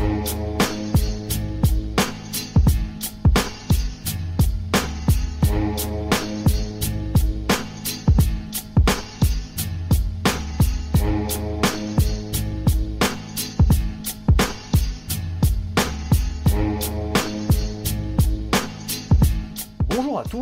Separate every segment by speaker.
Speaker 1: Bonjour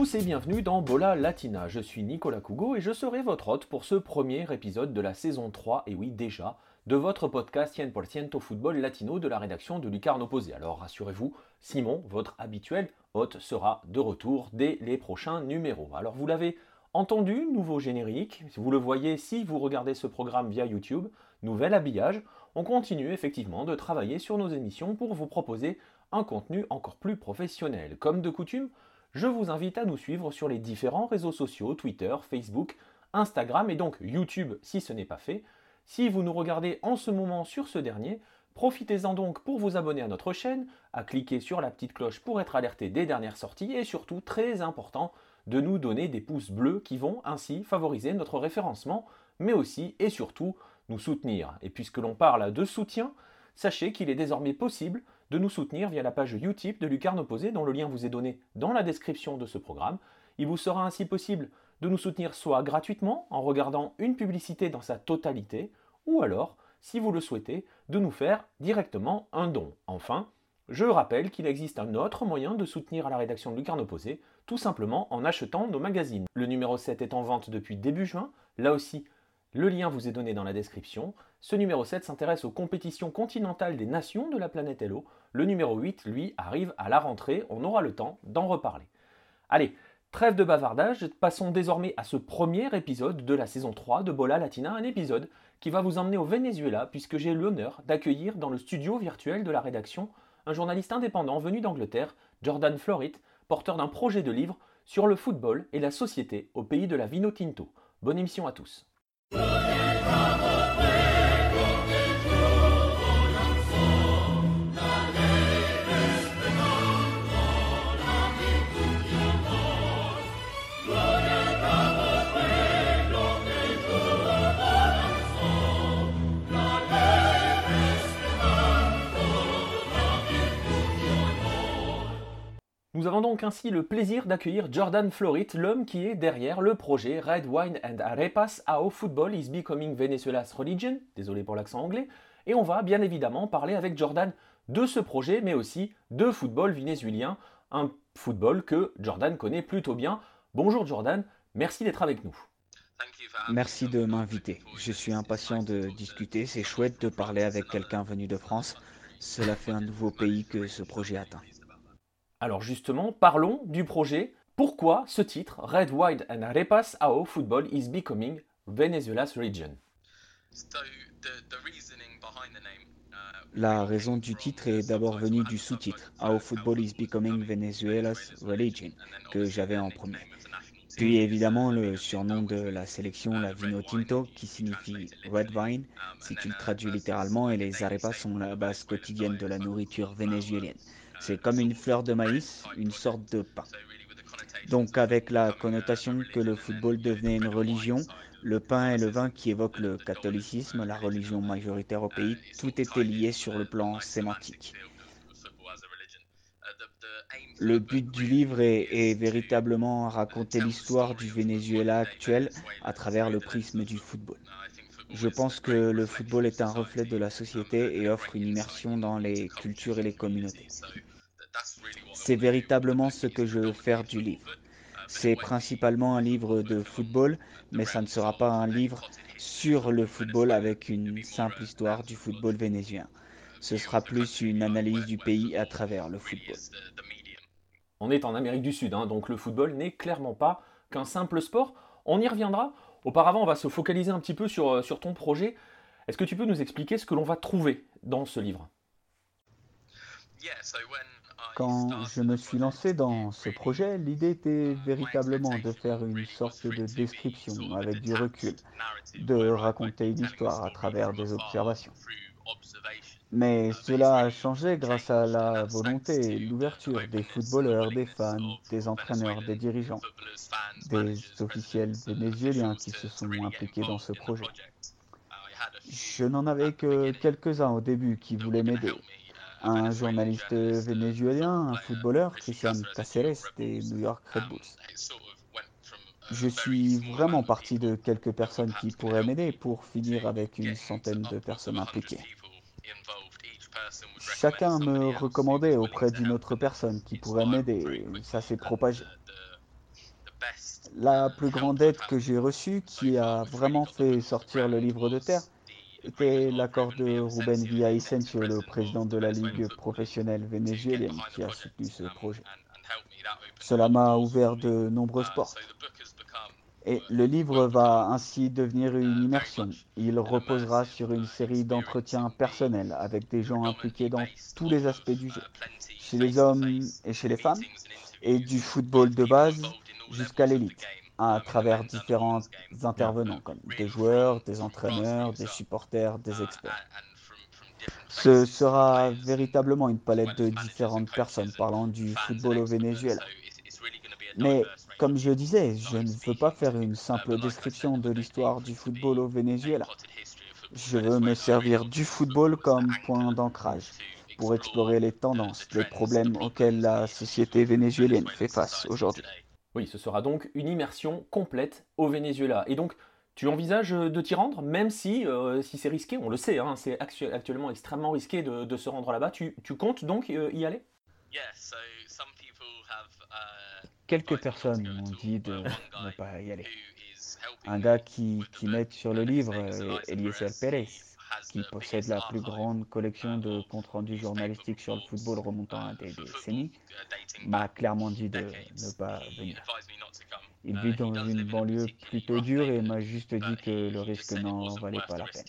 Speaker 1: tous et bienvenue dans Bola Latina. Je suis Nicolas Cougo et je serai votre hôte pour ce premier épisode de la saison 3, et oui déjà, de votre podcast 100% Football Latino de la rédaction de Lucarne Posé. Alors rassurez-vous, Simon, votre habituel hôte, sera de retour dès les prochains numéros. Alors vous l'avez entendu, nouveau générique, vous le voyez si vous regardez ce programme via YouTube, nouvel habillage. On continue effectivement de travailler sur nos émissions pour vous proposer un contenu encore plus professionnel. Comme de coutume, je vous invite à nous suivre sur les différents réseaux sociaux, Twitter, Facebook, Instagram et donc YouTube si ce n'est pas fait. Si vous nous regardez en ce moment sur ce dernier, profitez-en donc pour vous abonner à notre chaîne, à cliquer sur la petite cloche pour être alerté des dernières sorties et surtout, très important, de nous donner des pouces bleus qui vont ainsi favoriser notre référencement, mais aussi et surtout nous soutenir. Et puisque l'on parle de soutien, sachez qu'il est désormais possible de nous soutenir via la page Utip de Lucarne Opposé, dont le lien vous est donné dans la description de ce programme. Il vous sera ainsi possible de nous soutenir soit gratuitement en regardant une publicité dans sa totalité, ou alors, si vous le souhaitez, de nous faire directement un don. Enfin, je rappelle qu'il existe un autre moyen de soutenir la rédaction de Lucarne Opposé, tout simplement en achetant nos magazines. Le numéro 7 est en vente depuis début juin, là aussi le lien vous est donné dans la description. Ce numéro 7 s'intéresse aux compétitions continentales des nations de la planète Hello. Le numéro 8, lui, arrive à la rentrée. On aura le temps d'en reparler. Allez, trêve de bavardage, passons désormais à ce premier épisode de la saison 3 de Bola Latina, un épisode qui va vous emmener au Venezuela puisque j'ai l'honneur d'accueillir dans le studio virtuel de la rédaction un journaliste indépendant venu d'Angleterre, Jordan Florit, porteur d'un projet de livre sur le football et la société au pays de la Vino Tinto. Bonne émission à tous. Nous avons donc ainsi le plaisir d'accueillir Jordan Florit, l'homme qui est derrière le projet Red Wine and Arepas How Football is Becoming Venezuela's Religion, désolé pour l'accent anglais, et on va bien évidemment parler avec Jordan de ce projet, mais aussi de football vénézuélien, un football que Jordan connaît plutôt bien. Bonjour Jordan, merci d'être avec nous.
Speaker 2: Merci de m'inviter. Je suis impatient de discuter. C'est chouette de parler avec quelqu'un venu de France. Cela fait un nouveau pays que ce projet atteint.
Speaker 1: Alors justement, parlons du projet. Pourquoi ce titre, Red, White and Arepas How Football is Becoming Venezuela's Region?
Speaker 2: La raison du titre est d'abord venue du sous-titre, How Football is Becoming Venezuela's Religion, que j'avais en premier. Puis évidemment le surnom de la sélection, la Vino Tinto, qui signifie Red Vine, si tu le traduis littéralement, et les arepas sont la base quotidienne de la nourriture vénézuélienne. C'est comme une fleur de maïs, une sorte de pain. Donc avec la connotation que le football devenait une religion, le pain et le vin qui évoquent le catholicisme, la religion majoritaire au pays, tout était lié sur le plan sémantique. Le but du livre est, est véritablement raconter l'histoire du Venezuela actuel à travers le prisme du football. Je pense que le football est un reflet de la société et offre une immersion dans les cultures et les communautés. C'est véritablement ce que je veux faire du livre. C'est principalement un livre de football, mais ça ne sera pas un livre sur le football avec une simple histoire du football vénézuélien. Ce sera plus une analyse du pays à travers le football.
Speaker 1: On est en Amérique du Sud, hein, donc le football n'est clairement pas qu'un simple sport. On y reviendra. Auparavant, on va se focaliser un petit peu sur, euh, sur ton projet. Est-ce que tu peux nous expliquer ce que l'on va trouver dans ce livre?
Speaker 2: Quand je me suis lancé dans ce projet, l'idée était véritablement de faire une sorte de description avec du recul, de raconter une histoire à travers des observations. Mais cela a changé grâce à la volonté et l'ouverture des footballeurs, des fans, des entraîneurs, des dirigeants, des officiels vénézuéliens qui se sont impliqués dans ce projet. Je n'en avais que quelques-uns au début qui voulaient m'aider. Un journaliste vénézuélien, un footballeur, Christian Caceres des New York Red Bulls. Je suis vraiment parti de quelques personnes qui pourraient m'aider pour finir avec une centaine de personnes impliquées. Chacun me recommandait auprès d'une autre personne qui pourrait m'aider. Ça s'est propagé. La plus grande aide que j'ai reçue, qui a vraiment fait sortir le livre de terre, était l'accord de Ruben Villavicencio, le président de la Ligue professionnelle vénézuélienne, qui a soutenu ce projet. Cela m'a ouvert de nombreuses portes. Et le livre va ainsi devenir une immersion. Il reposera sur une série d'entretiens personnels avec des gens impliqués dans tous les aspects du jeu, chez les hommes et chez les femmes, et du football de base jusqu'à l'élite, à travers différents intervenants comme des joueurs, des entraîneurs, des supporters, des experts. Ce sera véritablement une palette de différentes personnes parlant du football au Venezuela. Mais comme je disais, je ne veux pas faire une simple description de l'histoire du football au Venezuela. Je veux me servir du football comme point d'ancrage pour explorer les tendances, les problèmes auxquels la société vénézuélienne fait face aujourd'hui.
Speaker 1: Oui, ce sera donc une immersion complète au Venezuela. Et donc, tu envisages de t'y rendre, même si, euh, si c'est risqué, on le sait, hein, c'est actuellement extrêmement risqué de, se rendre là-bas. Tu, comptes donc euh, y aller?
Speaker 2: Quelques personnes m'ont dit de ne pas y aller. Un gars qui, qui m'aide sur le livre, Eliezer Pérez, qui possède la plus grande collection de comptes rendus journalistiques sur le football remontant à des décennies, m'a clairement dit de ne pas venir. Il vit dans une banlieue plutôt dure et m'a juste dit que le risque n'en valait pas la peine.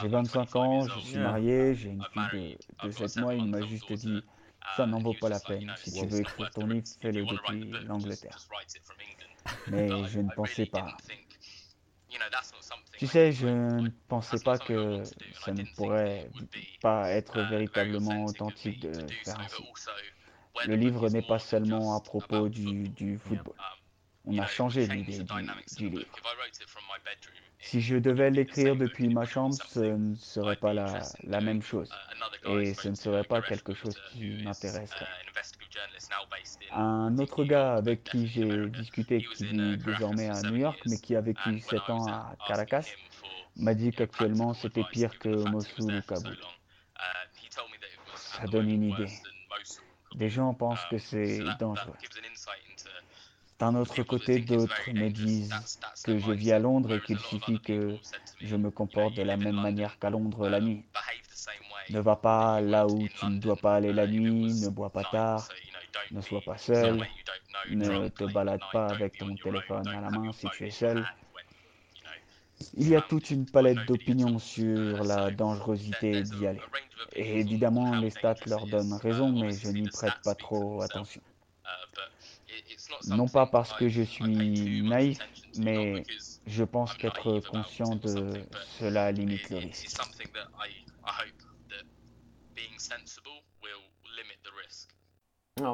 Speaker 2: J'ai 25 ans, je suis marié, j'ai une fille de, de 7 mois, il m'a juste dit ça n'en vaut pas la peine. Si tu veux écrire ton livre, fais-le depuis l'Angleterre. Mais je ne pensais pas. Tu sais, je ne pensais pas que ça ne pourrait pas être véritablement authentique de faire ainsi. Le livre n'est pas seulement à propos du, football. On a changé l'idée du, livre. Si je devais l'écrire depuis ma chambre, ce ne serait pas la, la même chose. Et ce ne serait pas quelque chose qui m'intéresserait. Un autre gars avec qui j'ai discuté, qui vit désormais à New York, mais qui a vécu 7 ans à Caracas, m'a dit qu'actuellement c'était pire que Mossoul ou Kaboul. Ça donne une idée. Des gens pensent que c'est dangereux. D'un autre côté, d'autres me disent que je vis à Londres et qu'il suffit que je me comporte de la même manière qu'à Londres la nuit. Ne va pas là où tu ne dois pas aller la nuit, ne bois pas tard, ne sois pas seul, ne te balade pas avec ton téléphone à la main si tu es seul. Il y a toute une palette d'opinions sur la dangerosité d'y aller. Et évidemment, les stats leur donnent raison, mais je n'y prête pas trop attention. Non pas parce que je suis naïf, mais je pense qu'être conscient de cela limite le risque.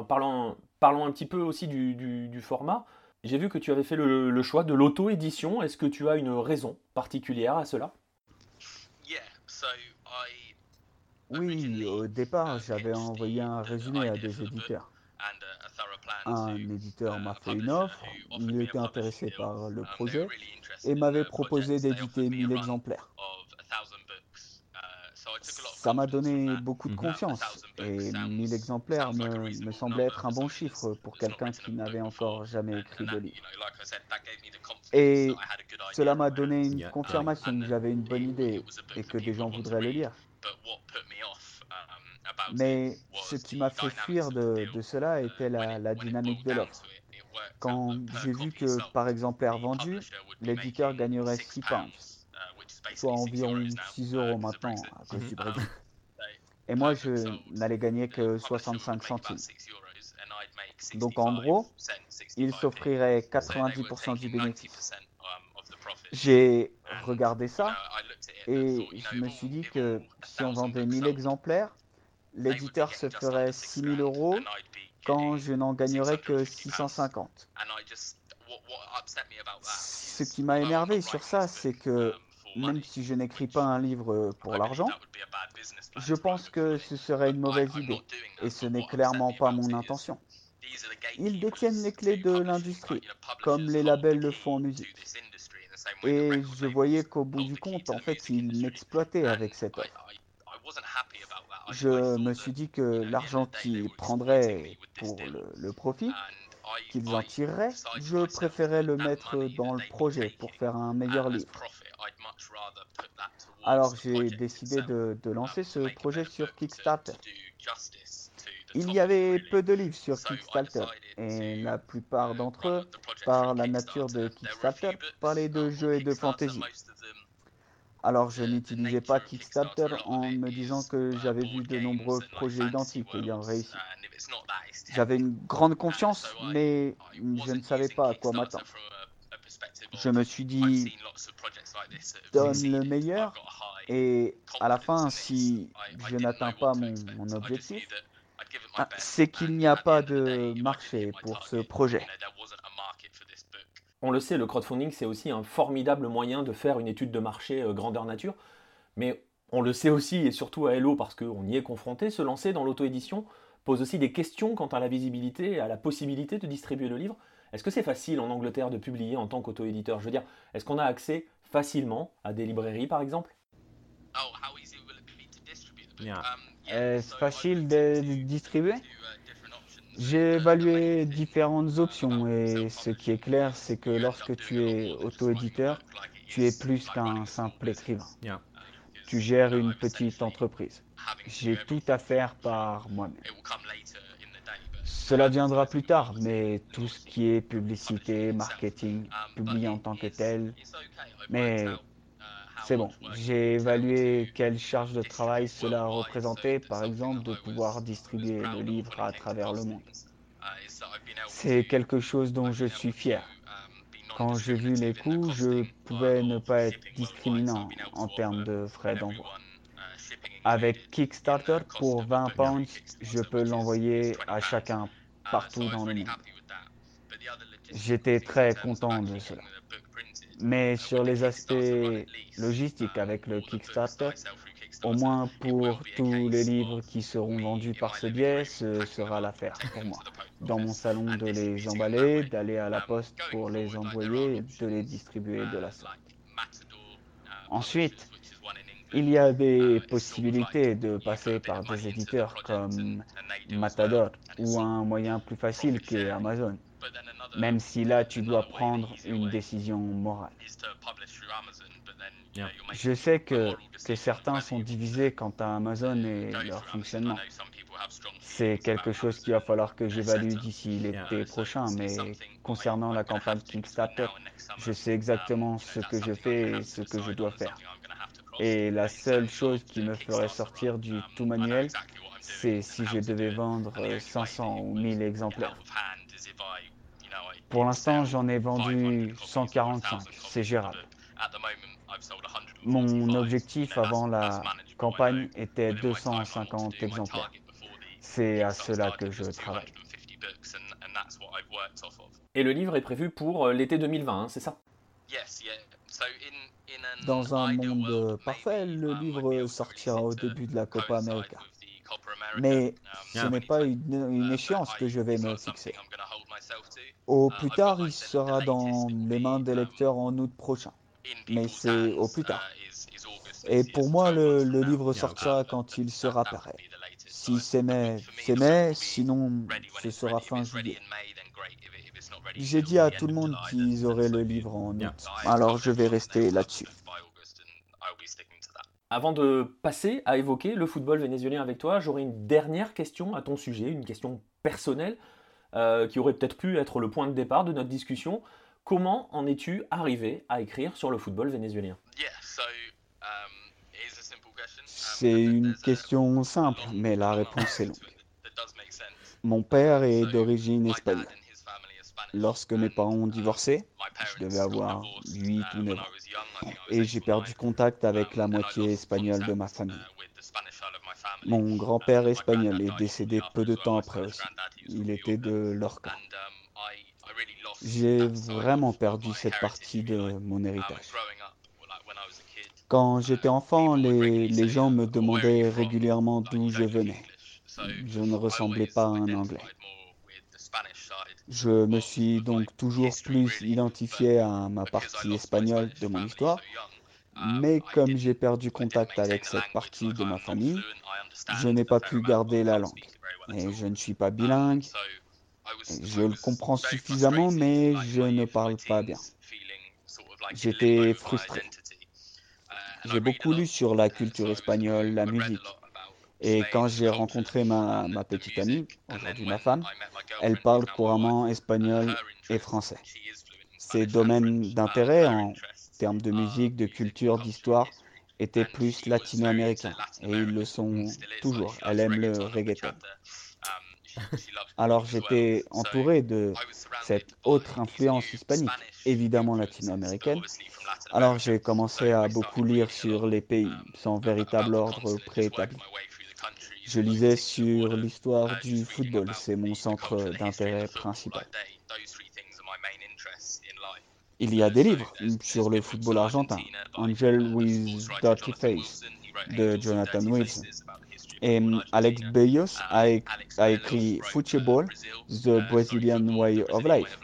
Speaker 1: parlons, parlons un petit peu aussi du, format. J'ai vu que tu avais fait le, choix de l'auto-édition. Est-ce que tu as une raison particulière à cela?
Speaker 2: Oui, au départ, j'avais envoyé un résumé à des éditeurs. Un éditeur m'a fait une offre, il était intéressé par le projet et m'avait proposé d'éditer 1000 exemplaires. Ça m'a donné beaucoup de confiance et 1000 exemplaires me, me semblait être un bon chiffre pour quelqu'un qui n'avait encore jamais écrit de livre. Et cela m'a donné une confirmation que j'avais une bonne idée et que des gens voudraient le lire. Mais ce qui m'a fait fuir de, cela était la, la dynamique de l'offre. Quand j'ai vu que par exemplaire vendu, l'éditeur gagnerait 6 pounds soit environ 6 euros maintenant à cause du Brexit. Et moi, je n'allais gagner que 65 centimes. Donc en gros, il s'offrirait 90% du bénéfice. J'ai regardé ça et je me suis dit que si on vendait 1000 exemplaires, l'éditeur se ferait 6000 euros quand je n'en gagnerais que 650. Ce qui m'a énervé sur ça, c'est que même si je n'écris pas un livre pour l'argent, je pense que ce serait une mauvaise idée et ce n'est clairement pas mon intention. Ils détiennent les clés de l'industrie, comme les labels le font en musique. Et je voyais qu'au bout du compte, en fait, ils m'exploitaient avec cette offre. Je me suis dit que l'argent qu'ils prendraient pour le, profit, qu'ils en tireraient, je préférais le mettre dans le projet pour faire un meilleur livre. Alors j'ai décidé de, de lancer ce projet sur Kickstarter. Il y avait peu de livres sur Kickstarter et la plupart d'entre eux, par la nature de Kickstarter, parlaient de jeux et de fantasy. Alors je n'utilisais pas Kickstarter en me disant que j'avais vu de nombreux projets identiques ayant réussi. J'avais une grande confiance, mais je ne savais pas à quoi m'attendre. Je me suis dit, donne le meilleur, et à la fin, si je n'atteins pas mon, objectif, ah, c'est qu'il n'y a pas de marché pour ce projet.
Speaker 1: On le sait, le crowdfunding, c'est aussi un formidable moyen de faire une étude de marché euh, grandeur nature. Mais on le sait aussi, et surtout à Hello, parce qu'on y est confronté, se lancer dans l'auto-édition pose aussi des questions quant à la visibilité et à la possibilité de distribuer le livre. Est-ce que c'est facile en Angleterre de publier en tant qu'auto-éditeur? Je veux dire, est-ce qu'on a accès facilement à des librairies, par exemple?
Speaker 2: Est-ce facile de distribuer? J'ai évalué différentes options et ce qui est clair, c'est que lorsque tu es auto-éditeur, tu es plus qu'un simple écrivain. Tu gères une petite entreprise. J'ai tout à faire par moi-même. Cela viendra plus tard, mais tout ce qui est publicité, marketing, publié en tant que tel, mais c'est bon. J'ai évalué quelle charge de travail cela représentait, par exemple, de pouvoir distribuer le livre à travers le monde. C'est quelque chose dont je suis fier. Quand j'ai vu les coûts, je pouvais ne pas être discriminant en termes de frais d'envoi. Avec Kickstarter, pour 20 pounds, je peux l'envoyer à chacun partout dans le monde. J'étais très content de cela. Mais sur les aspects logistiques avec le Kickstarter, au moins pour tous les livres qui seront vendus par ce biais, ce sera l'affaire pour moi. Dans mon salon, de les emballer, d'aller à la poste pour les envoyer de les distribuer de la sorte. Ensuite, il y a des possibilités de passer par des éditeurs comme Matador ou un moyen plus facile qu'est Amazon même si là tu dois prendre une décision morale. Je sais que, que certains sont divisés quant à Amazon et leur fonctionnement. C'est quelque chose qu'il va falloir que j'évalue d'ici l'été prochain, mais concernant la campagne Kickstarter, je sais exactement ce que je fais et ce que je dois faire. Et la seule chose qui me ferait sortir du tout manuel, c'est si je devais vendre 500 ou 1000 exemplaires. Pour l'instant, j'en ai vendu 145. C'est gérable. Mon objectif avant la campagne était 250 exemplaires. C'est à cela que je travaille.
Speaker 1: Et le livre est prévu pour euh, l'été 2020, hein, c'est ça?
Speaker 2: Dans un monde parfait, le livre sortira au début de la Copa América. Mais ce n'est pas une, échéance que je vais me fixer. Au plus tard, il sera dans les mains des lecteurs en août prochain. Mais c'est au plus tard. Et pour moi, le, livre sortira quand il sera prêt. Si c'est mai, c'est mai, sinon ce sera fin juillet. J'ai dit à tout le monde qu'ils auraient le livre en août. Alors je vais rester là-dessus.
Speaker 1: Avant de passer à évoquer le football vénézuélien avec toi, j'aurais une dernière question à ton sujet, une question personnelle, euh, qui aurait peut-être pu être le point de départ de notre discussion. Comment en es-tu arrivé à écrire sur le football vénézuélien?
Speaker 2: C'est une question simple, mais la réponse est longue. Mon père est d'origine espagnole. Lorsque mes parents ont divorcé. Je devais avoir 8 ou 9 ans. Et j'ai perdu contact avec la moitié espagnole de ma famille. Mon grand-père espagnol est décédé peu de temps après aussi. Il était de Lorca. J'ai vraiment perdu cette partie de mon héritage. Quand j'étais enfant, les, les gens me demandaient régulièrement d'où je venais. Je ne ressemblais pas à un Anglais. Je me suis donc toujours plus identifié à ma partie espagnole de mon histoire, mais comme j'ai perdu contact avec cette partie de ma famille, je n'ai pas pu garder la langue. Et je ne suis pas bilingue. Je le comprends suffisamment, mais je ne parle pas bien. J'étais frustré. J'ai beaucoup lu sur la culture espagnole, la musique. Et quand j'ai rencontré ma, ma petite amie, aujourd'hui ma femme, elle parle couramment espagnol et français. Ses domaines d'intérêt en termes de musique, de culture, d'histoire étaient plus latino-américains. Et ils le sont toujours. Elle aime le reggaeton. Alors j'étais entouré de cette autre influence hispanique, évidemment latino-américaine. Alors j'ai commencé à beaucoup lire sur les pays sans véritable ordre préétabli. Je lisais sur l'histoire du football, c'est mon centre d'intérêt principal. Il y a des livres sur le football argentin, Angel with Dirty Face de Jonathan Wilson. Et Alex Bellos a, écrit Football, The Brazilian Way of Life.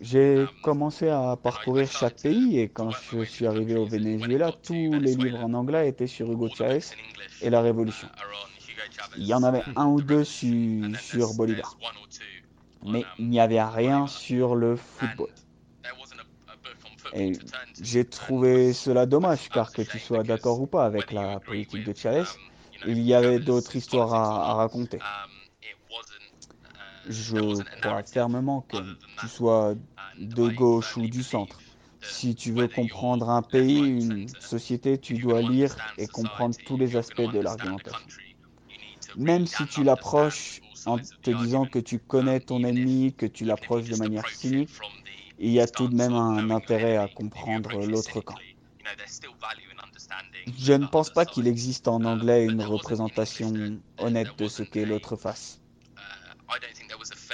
Speaker 2: J'ai commencé à parcourir chaque pays et quand je suis arrivé au Venezuela, tous les livres en anglais étaient sur Hugo Chavez et la Révolution. Il y en avait un ou deux sur, sur Bolivar. Mais il n'y avait rien sur le football. Et j'ai trouvé cela dommage, car que tu sois d'accord ou pas avec la politique de Chavez, il y avait d'autres histoires à, à raconter. Je crois fermement que tu sois de gauche ou du centre. Si tu veux comprendre un pays, une société, tu dois lire et comprendre tous les aspects de l'argumentation. Même si tu l'approches en te disant que tu connais ton ennemi, que tu l'approches de manière cynique, il y a tout de même un intérêt à comprendre l'autre camp. Je ne pense pas qu'il existe en anglais une représentation honnête de ce qu'est l'autre face.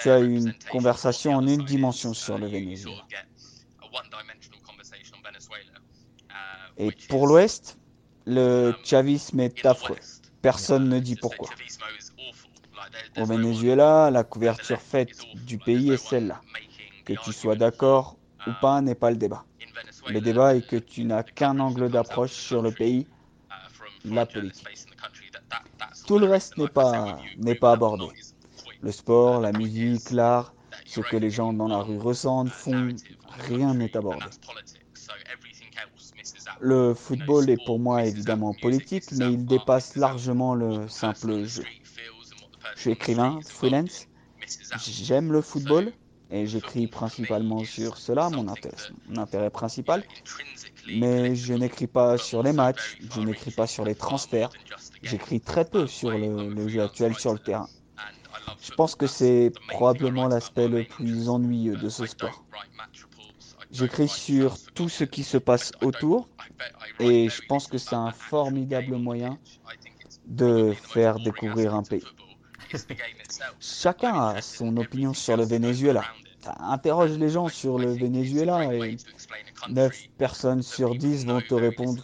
Speaker 2: Tu as une conversation en une dimension sur le Venezuela. Et pour l'Ouest, le chavisme est affreux. Personne ne dit pourquoi. Au Venezuela, la couverture faite du pays est celle-là. Que tu sois d'accord ou pas n'est pas le débat. Le débat est que tu n'as qu'un angle d'approche sur le pays, la politique. Tout le reste n'est pas, n'est pas abordé. Le sport, la musique, l'art, ce que les gens dans la rue ressentent, font, rien n'est abordé. Le football est pour moi évidemment politique, mais il dépasse largement le simple jeu. Je suis écrivain, freelance, j'aime le football et j'écris principalement sur cela, mon intérêt, principal, mais je n'écris pas sur les matchs, je n'écris pas sur les transferts, j'écris très peu sur le jeu actuel sur le terrain. Je pense que c'est probablement l'aspect le plus ennuyeux de ce sport. J'écris sur tout ce qui se passe autour et je pense que c'est un formidable moyen de faire découvrir un pays. Chacun a son opinion sur le Venezuela. Interroge les gens sur le Venezuela et 9 personnes sur 10 vont te répondre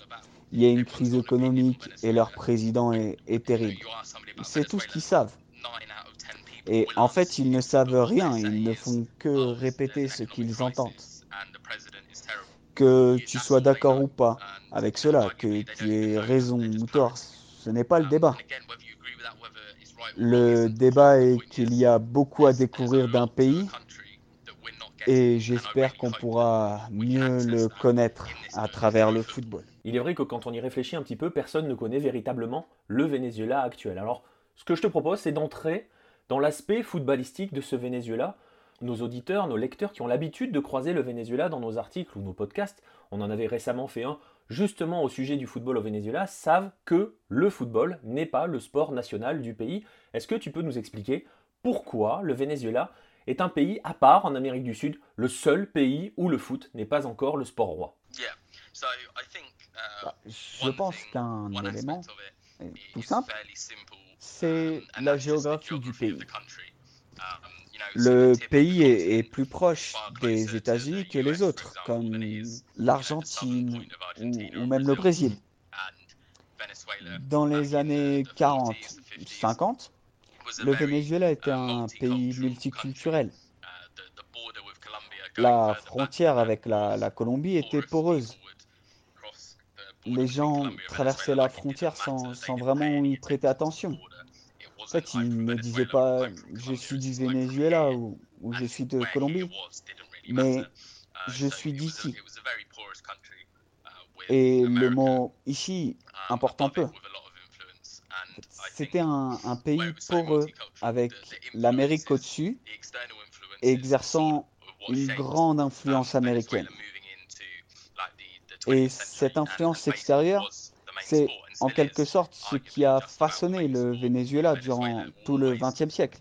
Speaker 2: il y a une crise économique et leur président est, est terrible. C'est tout ce qu'ils savent. Et en fait, ils ne savent rien, ils ne font que répéter ce qu'ils entendent. Que tu sois d'accord ou pas avec cela, que tu aies raison ou tort, ce n'est pas le débat. Le débat est qu'il y a beaucoup à découvrir d'un pays et j'espère qu'on pourra mieux le connaître à travers le football.
Speaker 1: Il est vrai que quand on y réfléchit un petit peu, personne ne connaît véritablement le Venezuela actuel. Alors, ce que je te propose, c'est d'entrer dans l'aspect footballistique de ce Venezuela. Nos auditeurs, nos lecteurs qui ont l'habitude de croiser le Venezuela dans nos articles ou nos podcasts, on en avait récemment fait un justement au sujet du football au Venezuela, savent que le football n'est pas le sport national du pays. Est-ce que tu peux nous expliquer pourquoi le Venezuela est un pays à part en Amérique du Sud, le seul pays où le foot n'est pas encore le sport roi?
Speaker 2: Bah, je pense qu'un élément tout simple, c'est la géographie du pays. Le pays est, plus proche des États-Unis que les autres, comme l'Argentine ou, même le Brésil. Dans les années 40-50, le Venezuela était un pays multiculturel. La frontière avec la Colombie était poreuse les gens traversaient la frontière sans, sans, vraiment y prêter attention. En fait, ils ne disaient pas je suis du Venezuela ou, ou je suis de Colombie, mais je suis d'ici. Et le mot ici importe un peu. C'était un, un, pays poreux avec l'Amérique au-dessus, exerçant une grande influence américaine. Et cette influence extérieure, c'est en quelque sorte ce qui a façonné le Venezuela durant tout le XXe siècle.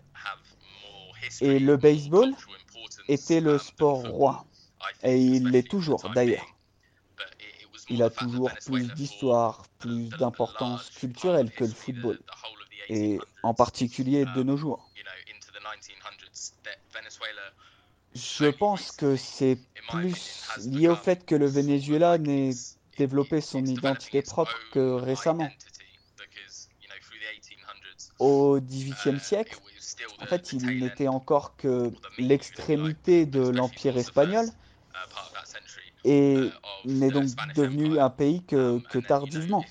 Speaker 2: Et le baseball était le sport roi. Et il l'est toujours d'ailleurs. Il a toujours plus d'histoire, plus d'importance culturelle que le football. Et en particulier de nos jours. Je pense que c'est plus lié au fait que le Venezuela n'ait développé son identité propre que récemment. Au XVIIIe siècle, en fait, il n'était encore que l'extrémité de l'Empire espagnol et n'est donc devenu un pays que, que tardivement.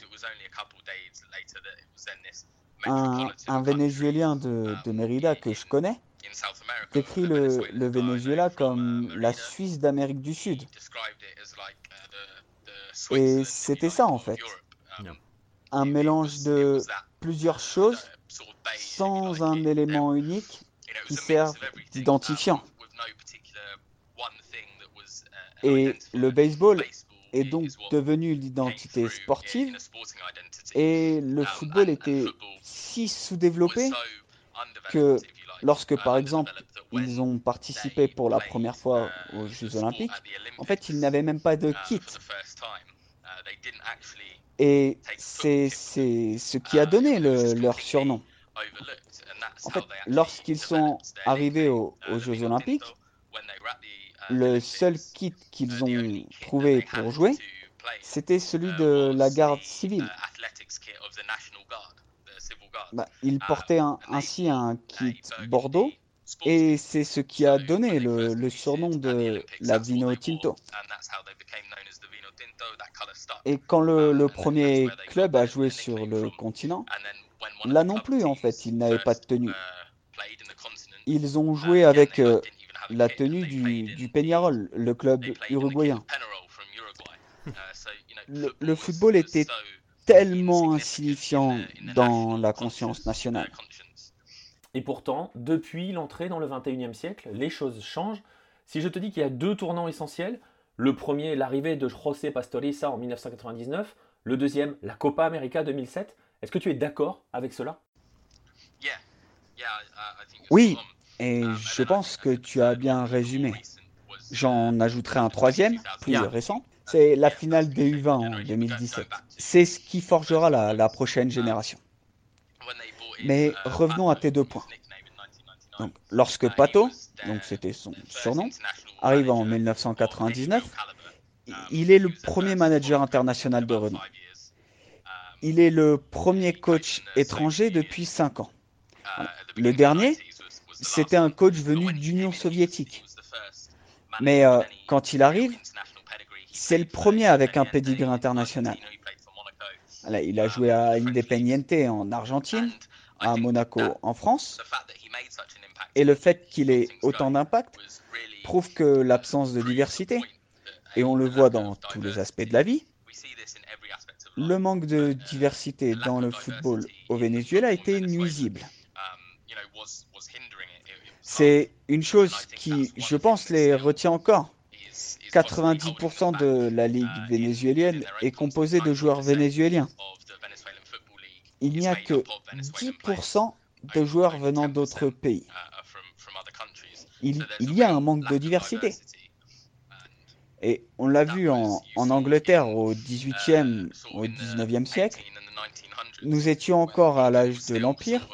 Speaker 2: Un, un Vénézuélien de, de Mérida que je connais décrit le, le Venezuela comme la Suisse d'Amérique du Sud. Et c'était ça en fait. Un mélange de plusieurs choses sans un élément unique qui serve d'identifiant. Et le baseball est donc devenu l'identité sportive et le football était si sous-développé que lorsque, par exemple, ils ont participé pour la première fois aux Jeux Olympiques, en fait, ils n'avaient même pas de kit. Et c'est ce qui a donné le, leur surnom. En fait, lorsqu'ils sont arrivés aux, aux Jeux Olympiques, le seul kit qu'ils ont trouvé pour jouer, c'était celui de la garde civile. Bah, il portait un, ainsi un kit Bordeaux et c'est ce qui a donné le, le surnom de la Vino Tinto. Et quand le, premier club a joué sur le continent, là non plus en fait, ils n'avaient pas de tenue. Ils ont joué avec euh, la tenue du, du Peñarol, le club uruguayen. Le, le football était tellement insignifiant dans la conscience nationale.
Speaker 1: Et pourtant, depuis l'entrée dans le 21e siècle, les choses changent. Si je te dis qu'il y a deux tournants essentiels, le premier, l'arrivée de José Pastoriza en 1999, le deuxième, la Copa América 2007, est-ce que tu es d'accord avec cela?
Speaker 2: Oui, et je pense que tu as bien résumé. J'en ajouterai un troisième, plus récent, c'est la finale des U20 en 2017. C'est ce qui forgera la, la, prochaine génération. Mais revenons à tes deux points. Donc, lorsque Pato, donc c'était son surnom, arrive en 1999, il est le premier manager international de renom. Il est le premier coach étranger depuis 5 ans. Le dernier, c'était un coach venu d'Union soviétique. Mais euh, quand il arrive, c'est le premier avec un pedigree international. il a joué à Independiente en Argentine, à Monaco en France. Et le fait qu'il ait autant d'impact prouve que l'absence de diversité, et on le voit dans tous les aspects de la vie, le manque de diversité dans le football au Venezuela était nuisible. C'est une chose qui, je pense, les retient encore. 90% de la ligue vénézuélienne est composée de joueurs vénézuéliens. Il n'y a que 10% de joueurs venant d'autres pays. Il, il y a un manque de diversité. Et on l'a vu en, en, Angleterre au 18e, au 19e siècle. Nous étions encore à l'âge de l'Empire,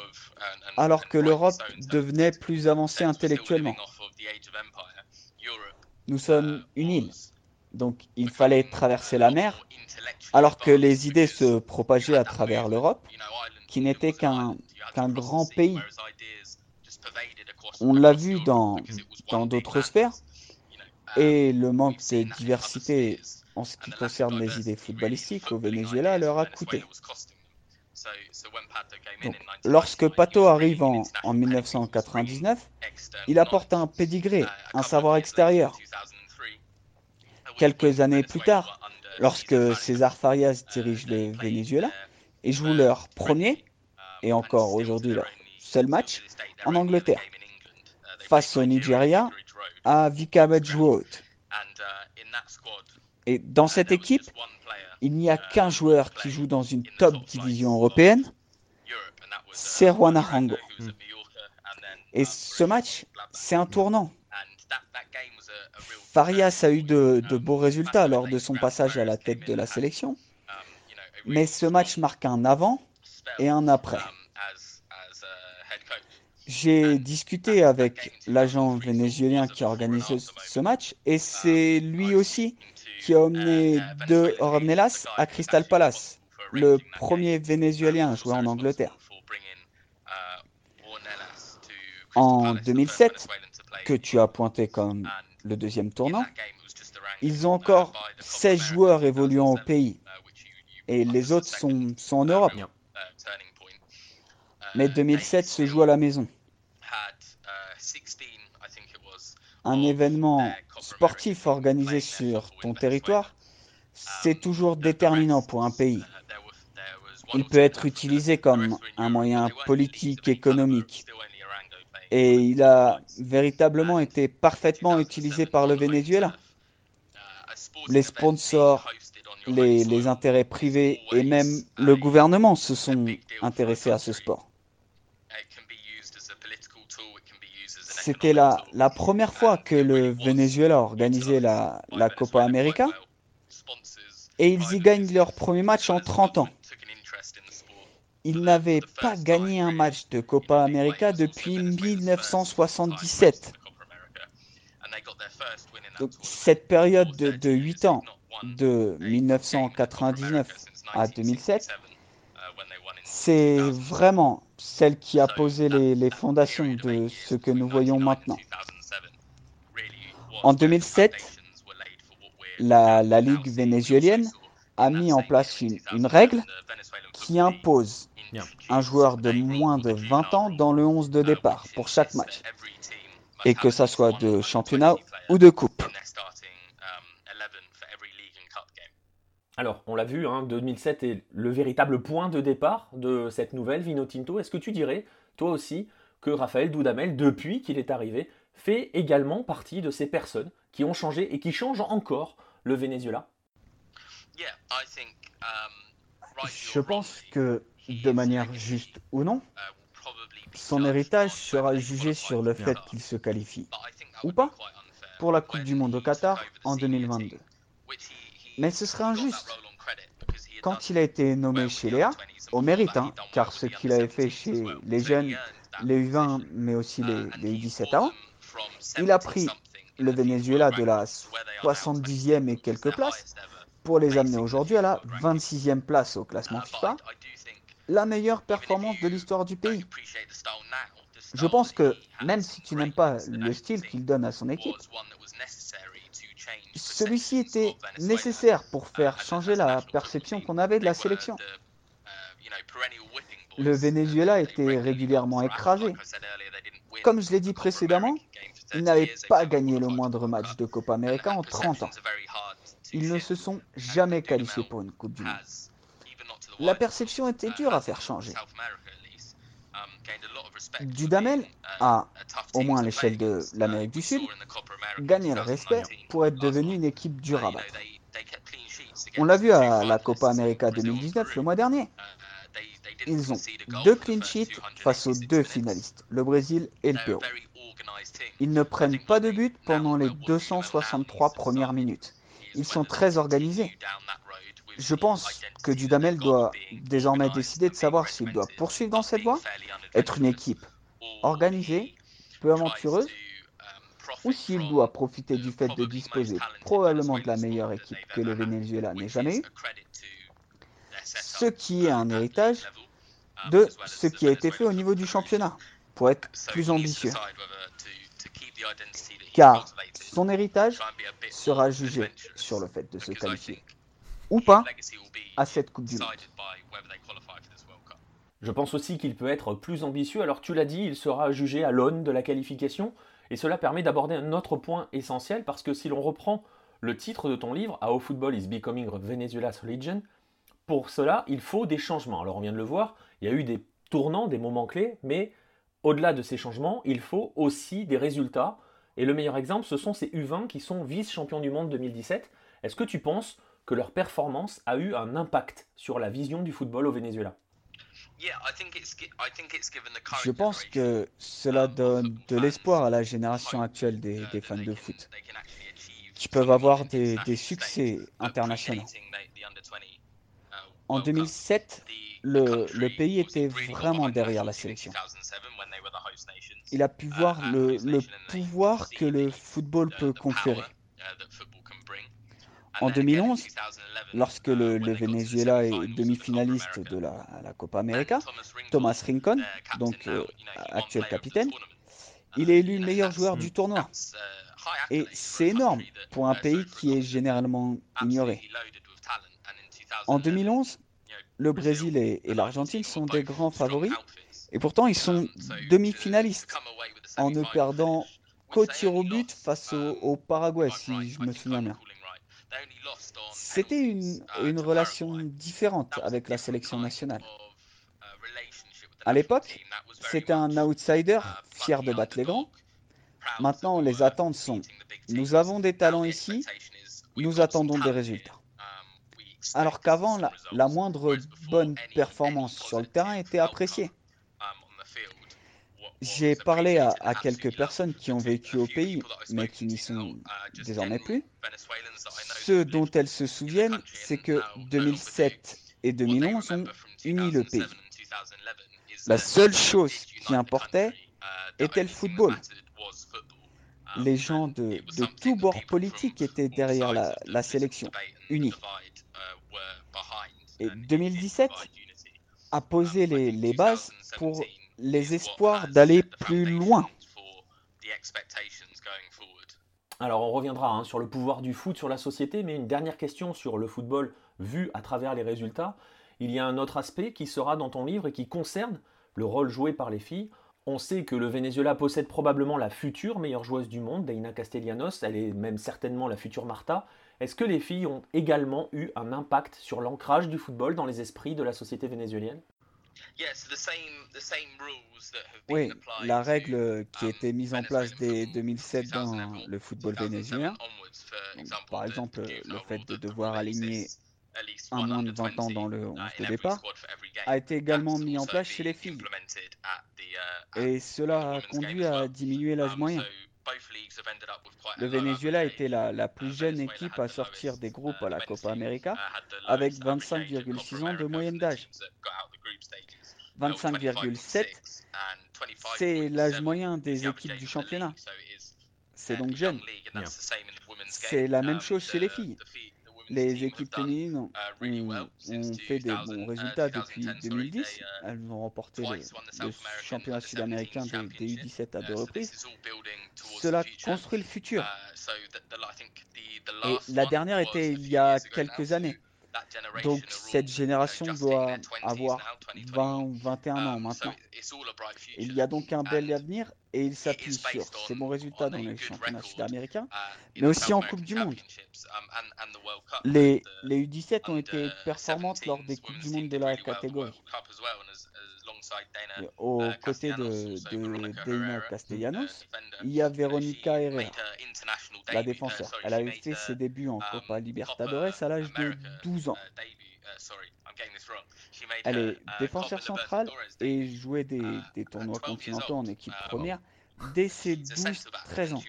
Speaker 2: alors que l'Europe devenait plus avancée intellectuellement. Nous sommes une île, donc il fallait traverser la mer, alors que les idées se propageaient à travers l'Europe, qui n'était qu'un qu'un grand pays. On l'a vu dans d'autres sphères, et le manque de diversité en ce qui concerne les idées footballistiques au Venezuela leur a coûté. Lorsque Pato arrive en, en, 1999, il apporte un pédigré, un savoir extérieur. Quelques années plus tard, lorsque César Farias dirige le Venezuela et joue leur premier, et encore aujourd'hui leur seul match, en Angleterre, face au Nigeria, à Vicarage Road. Et dans cette équipe, il n'y a qu'un joueur qui joue dans une top division européenne, c'est Juan Arango. Et ce match, c'est un tournant. Farias a eu de, de, beaux résultats lors de son passage à la tête de la sélection, mais ce match marque un avant et un après. J'ai discuté avec l'agent vénézuélien qui a organisé ce match et c'est lui aussi qui a emmené de Ornelas à Crystal Palace, le premier vénézuélien à jouer en Angleterre. En 2007, que tu as pointé comme le deuxième tournant, ils ont encore 16 joueurs évoluant au pays et les autres sont, sont en Europe. Mais 2007 se joue à la maison. Un événement sportif organisé sur ton territoire, c'est toujours déterminant pour un pays. Il peut être utilisé comme un moyen politique, économique. Et il a véritablement été parfaitement utilisé par le Venezuela. Les sponsors, les, les intérêts privés et même le gouvernement se sont intéressés à ce sport. C'était la, la, première fois que le Venezuela organisait la, la Copa América et ils y gagnent leur premier match en 30 ans. Ils n'avaient pas gagné un match de Copa América depuis 1977. Donc, cette période de, de 8 ans, de 1999 à 2007, c'est vraiment celle qui a posé les, les, fondations de ce que nous voyons maintenant. En 2007, la, la Ligue vénézuélienne a mis en place une, une règle qui impose un joueur de moins de 20 ans dans le 11 de départ pour chaque match, et que ça soit de championnat ou de coupe.
Speaker 1: Alors, on l'a vu, hein, 2007 est le véritable point de départ de cette nouvelle Vino Tinto. Est-ce que tu dirais, toi aussi, que Raphaël Doudamel, depuis qu'il est arrivé, fait également partie de ces personnes qui ont changé et qui changent encore le Venezuela?
Speaker 2: Je pense que, de manière juste ou non, son héritage sera jugé sur le fait qu'il se qualifie, ou pas, pour la Coupe du Monde au Qatar en 2022. Mais ce serait injuste. Quand il a été nommé chez Léa, au mérite, hein, car ce qu'il avait fait chez les jeunes, les U20, mais aussi les, les U17 avant, il a pris le Venezuela de la 70e et quelques places pour les amener aujourd'hui à la 26e place au classement FIFA, la meilleure performance de l'histoire du pays. Je pense que même si tu n'aimes pas le style qu'il donne à son équipe, celui-ci était nécessaire pour faire changer la perception qu'on avait de la sélection. Le Venezuela était régulièrement écrasé. Comme je l'ai dit précédemment, ils n'avaient pas gagné le moindre match de Copa América en 30 ans. Ils ne se sont jamais qualifiés pour une Coupe du Monde. La perception était dure à faire changer. Dudamel a, au moins à l'échelle de l'Amérique du Sud, gagné le respect pour être devenu une équipe dure à battre. On l'a vu à la Copa América 2019 le mois dernier. Ils ont deux clean sheets face aux deux finalistes, le Brésil et le Pérou. Ils ne prennent pas de but pendant les 263 premières minutes. Ils sont très organisés. Je pense que Dudamel doit désormais décider de savoir s'il doit poursuivre dans cette voie, être une équipe organisée, peu aventureuse, ou s'il doit profiter du fait de disposer probablement de la meilleure équipe que le Venezuela n'ait jamais eue, ce qui est un héritage de ce qui a été fait au niveau du championnat, pour être plus ambitieux. Car son héritage sera jugé sur le fait de se qualifier ou pas à cette Coupe du Monde.
Speaker 1: Je pense aussi qu'il peut être plus ambitieux. Alors tu l'as dit, il sera jugé à l'aune de la qualification. Et cela permet d'aborder un autre point essentiel parce que si l'on reprend le titre de ton livre, How Football is Becoming Venezuela's Religion, pour cela, il faut des changements. Alors on vient de le voir, il y a eu des tournants, des moments clés, mais au-delà de ces changements, il faut aussi des résultats. Et le meilleur exemple, ce sont ces U20 qui sont vice-champions du monde 2017. Est-ce que tu penses que leur performance a eu un impact sur la vision du football au Venezuela
Speaker 2: je pense que cela donne de l'espoir à la génération actuelle des, fans de foot, qui peuvent avoir des, succès internationaux. En 2007, le, le, pays était vraiment derrière la sélection. Il a pu voir le, le pouvoir que le football peut conférer. En 2011, lorsque le, Venezuela est demi-finaliste de la, Copa América, Thomas Rincon, donc euh, actuel capitaine, il est élu meilleur joueur du tournoi. Et c'est énorme pour un pays qui est généralement ignoré. En 2011, le Brésil et, l'Argentine sont des grands favoris, et pourtant ils sont demi-finalistes, en ne perdant qu'au tir au but face au Paraguay, si je me souviens bien. C'était une, relation différente avec la sélection nationale. À l'époque, c'était un outsider fier de battre les grands. Maintenant, les attentes sont nous avons des talents ici, nous attendons des résultats. Alors qu'avant, la, moindre bonne performance sur le terrain était appréciée. J'ai parlé à, à, quelques personnes qui ont vécu au pays, mais qui n'y sont désormais plus. Ce dont elles se souviennent, c'est que 2007 et 2011 ont uni le pays. La seule chose qui importait était le football. Les gens de, de tous bords politiques étaient derrière la, la sélection, unis. Et 2017 a posé les, les bases pour les espoirs d'aller plus loin.
Speaker 1: Alors on reviendra hein, sur le pouvoir du foot sur la société, mais une dernière question sur le football vu à travers les résultats. Il y a un autre aspect qui sera dans ton livre et qui concerne le rôle joué par les filles. On sait que le Venezuela possède probablement la future meilleure joueuse du monde, Deina Castellanos, elle est même certainement la future Marta. Est-ce que les filles ont également eu un impact sur l'ancrage du football dans les esprits de la société vénézuélienne?
Speaker 2: Oui, la règle qui a um, été mise en place dès 2007 dans le football vénézuélien, par exemple le fait de devoir aligner un moins de 20 ans dans le 11 uh, de départ, a été également mis en place chez les filles. Uh, Et cela a conduit à diminuer l'âge um, moyen. Le Venezuela était la, la, plus jeune équipe à sortir des groupes à la Copa América avec 25,6 ans de moyenne d'âge. 25,7, c'est l'âge moyen des équipes du championnat. C'est donc jeune. C'est la même chose chez les filles. Les équipes féminines ont, fait des bons résultats depuis 2010. Elles ont remporté le, championnat sud-américain des, U17 à deux reprises. Cela construit le futur. Et la dernière était il y a quelques années. Donc cette génération doit avoir 20 ou 21 ans um, maintenant. Il y a donc un bel avenir et il s'appuie sur ces bons résultats dans les championnats sud-américains, uh, mais aussi en Coupe du Monde. Um, les, les U17 ont été performantes lors des Coupes du Monde de la catégorie. Aux uh, côtés de, de Deina Castellanos, il y a Veronica Herrera, la défenseur. Elle a fait ses débuts en Copa um, Libertadores à l'âge de 12 ans. Elle est défenseur centrale et jouait des, des tournois continentaux en équipe première dès ses 12-13 ans.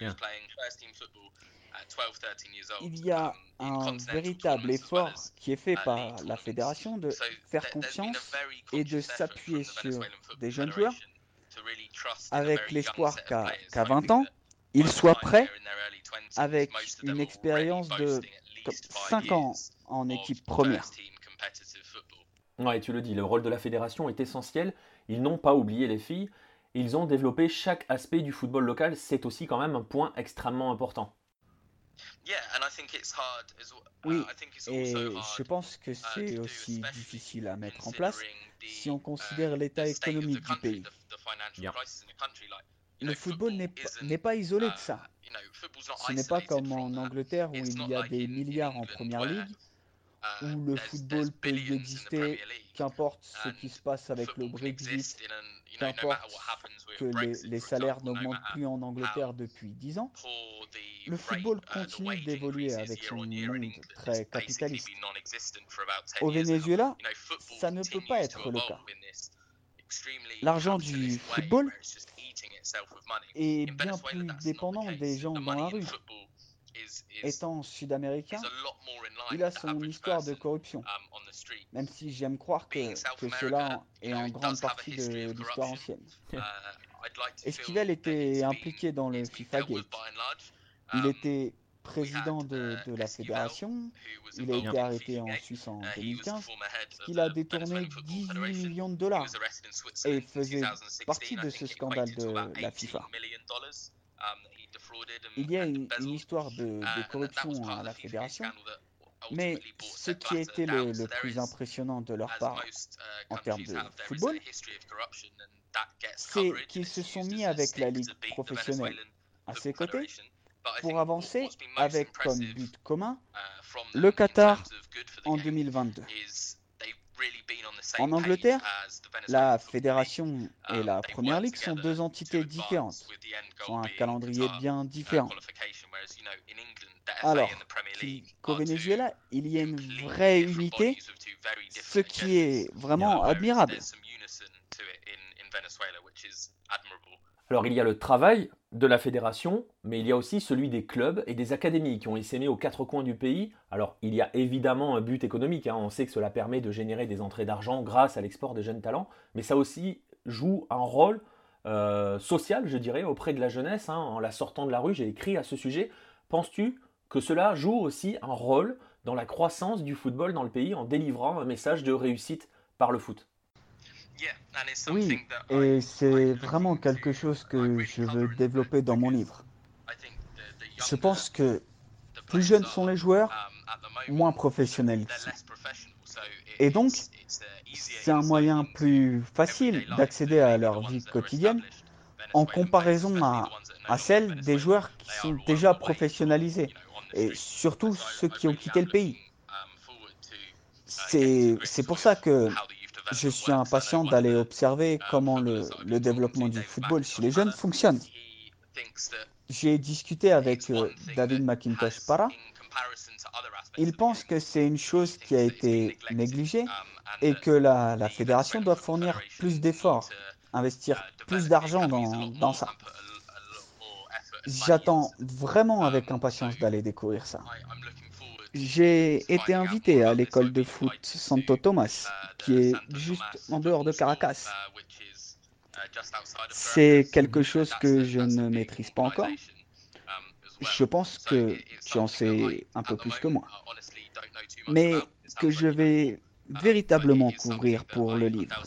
Speaker 2: Il y a un véritable effort qui est fait par la fédération de faire confiance et de s'appuyer sur des jeunes joueurs avec l'espoir qu'à 20 ans, ils soient prêts avec une expérience de 5 ans en équipe première.
Speaker 1: Ouais, tu le dis, le rôle de la fédération est essentiel. Ils n'ont pas oublié les filles. Ils ont développé chaque aspect du football local. C'est aussi quand même un point extrêmement important.
Speaker 2: Oui, et je pense que c'est aussi difficile à mettre en place si on considère l'état économique du pays. Le football n'est pas isolé de ça. Ce n'est pas comme en Angleterre où il y a des milliards en première ligue, où le football peut y exister, qu'importe ce qui se passe avec le Brexit, qu'importe que les, salaires n'augmentent plus en Angleterre depuis 10 ans, le football continue d'évoluer avec son monde très capitaliste. Au Venezuela, ça ne peut pas être le cas. L'argent du football est bien plus dépendant des gens dans la rue. Étant sud-américain, il a son histoire de corruption, même si j'aime croire que, que cela est en grande partie de l'histoire ancienne. Esquivel était impliqué dans le FIFA Gate? Il était président de, de, la fédération. Il a été arrêté en Suisse en 2015. Il a détourné 18 millions de dollars et faisait partie de ce scandale de la FIFA. Il y a une, histoire de, corruption à la fédération, mais ce qui a été le, le plus impressionnant de leur part en termes de football, c'est qu'ils se sont mis avec la ligue professionnelle à ses côtés pour avancer avec comme but commun le Qatar en 2022. En Angleterre, la fédération et la Première Ligue sont deux entités différentes, ont un calendrier bien différent. Alors qu'au Venezuela, il y a une vraie unité, ce qui est vraiment admirable.
Speaker 1: Alors il y a le travail de la fédération, mais il y a aussi celui des clubs et des académies qui ont essaimé aux quatre coins du pays. Alors il y a évidemment un but économique, hein. on sait que cela permet de générer des entrées d'argent grâce à l'export des jeunes talents, mais ça aussi joue un rôle euh, social, je dirais, auprès de la jeunesse. Hein. En la sortant de la rue, j'ai écrit à ce sujet. Penses-tu que cela joue aussi un rôle dans la croissance du football dans le pays en délivrant un message de réussite par le foot?
Speaker 2: Oui, et c'est vraiment quelque chose que je veux développer dans mon livre. Je pense que plus jeunes sont les joueurs, moins professionnels ils sont. Et donc, c'est un moyen plus facile d'accéder à leur vie quotidienne en comparaison à, à celle des joueurs qui sont déjà professionnalisés, et surtout ceux qui ont quitté le pays. C'est pour ça que je suis impatient d'aller observer comment le, développement du football chez les jeunes fonctionne. J'ai discuté avec euh, David McIntosh Para. Il pense que c'est une chose qui a été négligée et que la, la fédération doit fournir plus d'efforts, investir plus d'argent dans, dans ça. J'attends vraiment avec impatience d'aller découvrir ça. J'ai été invité à l'école de foot Santo Thomas, qui est juste en dehors de Caracas. C'est quelque chose que je ne maîtrise pas encore. Je pense que tu en sais un peu plus que moi. Mais que je vais véritablement couvrir pour le livre.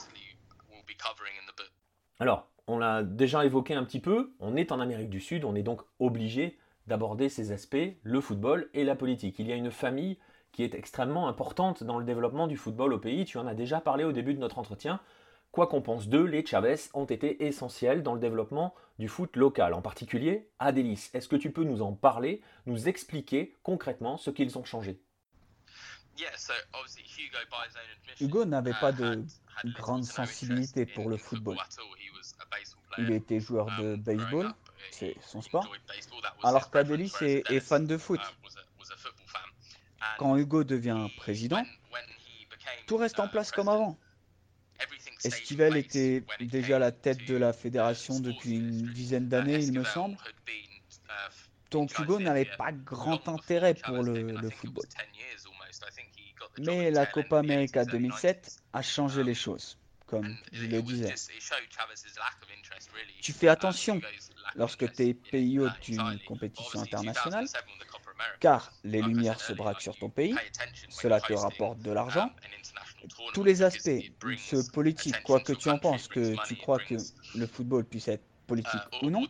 Speaker 1: Alors, on l'a déjà évoqué un petit peu, on est en Amérique du Sud, on est donc obligé d'aborder ces aspects, le football et la politique. Il y a une famille qui est extrêmement importante dans le développement du football au pays, tu en as déjà parlé au début de notre entretien. Quoi qu'on pense d'eux, les Chavez ont été essentiels dans le développement du foot local, en particulier à Délice. Est-ce que tu peux nous en parler, nous expliquer concrètement ce qu'ils ont changé?
Speaker 2: Hugo n'avait pas de grande sensibilité pour le football. Il était joueur de baseball, c'est son sport. Alors qu'Adélis est, est fan de foot. Quand Hugo devient président, tout reste en place comme avant. Esquivel était déjà la tête de la fédération depuis une dizaine d'années, il me semble. Donc Hugo n'avait pas grand intérêt pour le, football. Mais la Copa América 2007 a changé les choses, comme je le disais. Tu fais attention lorsque tu es pays hôte d'une compétition internationale, car les lumières se braquent sur ton pays, cela te rapporte de l'argent, tous les aspects, ce politique, quoi que tu en penses, que tu crois que le football puisse être politique ou non,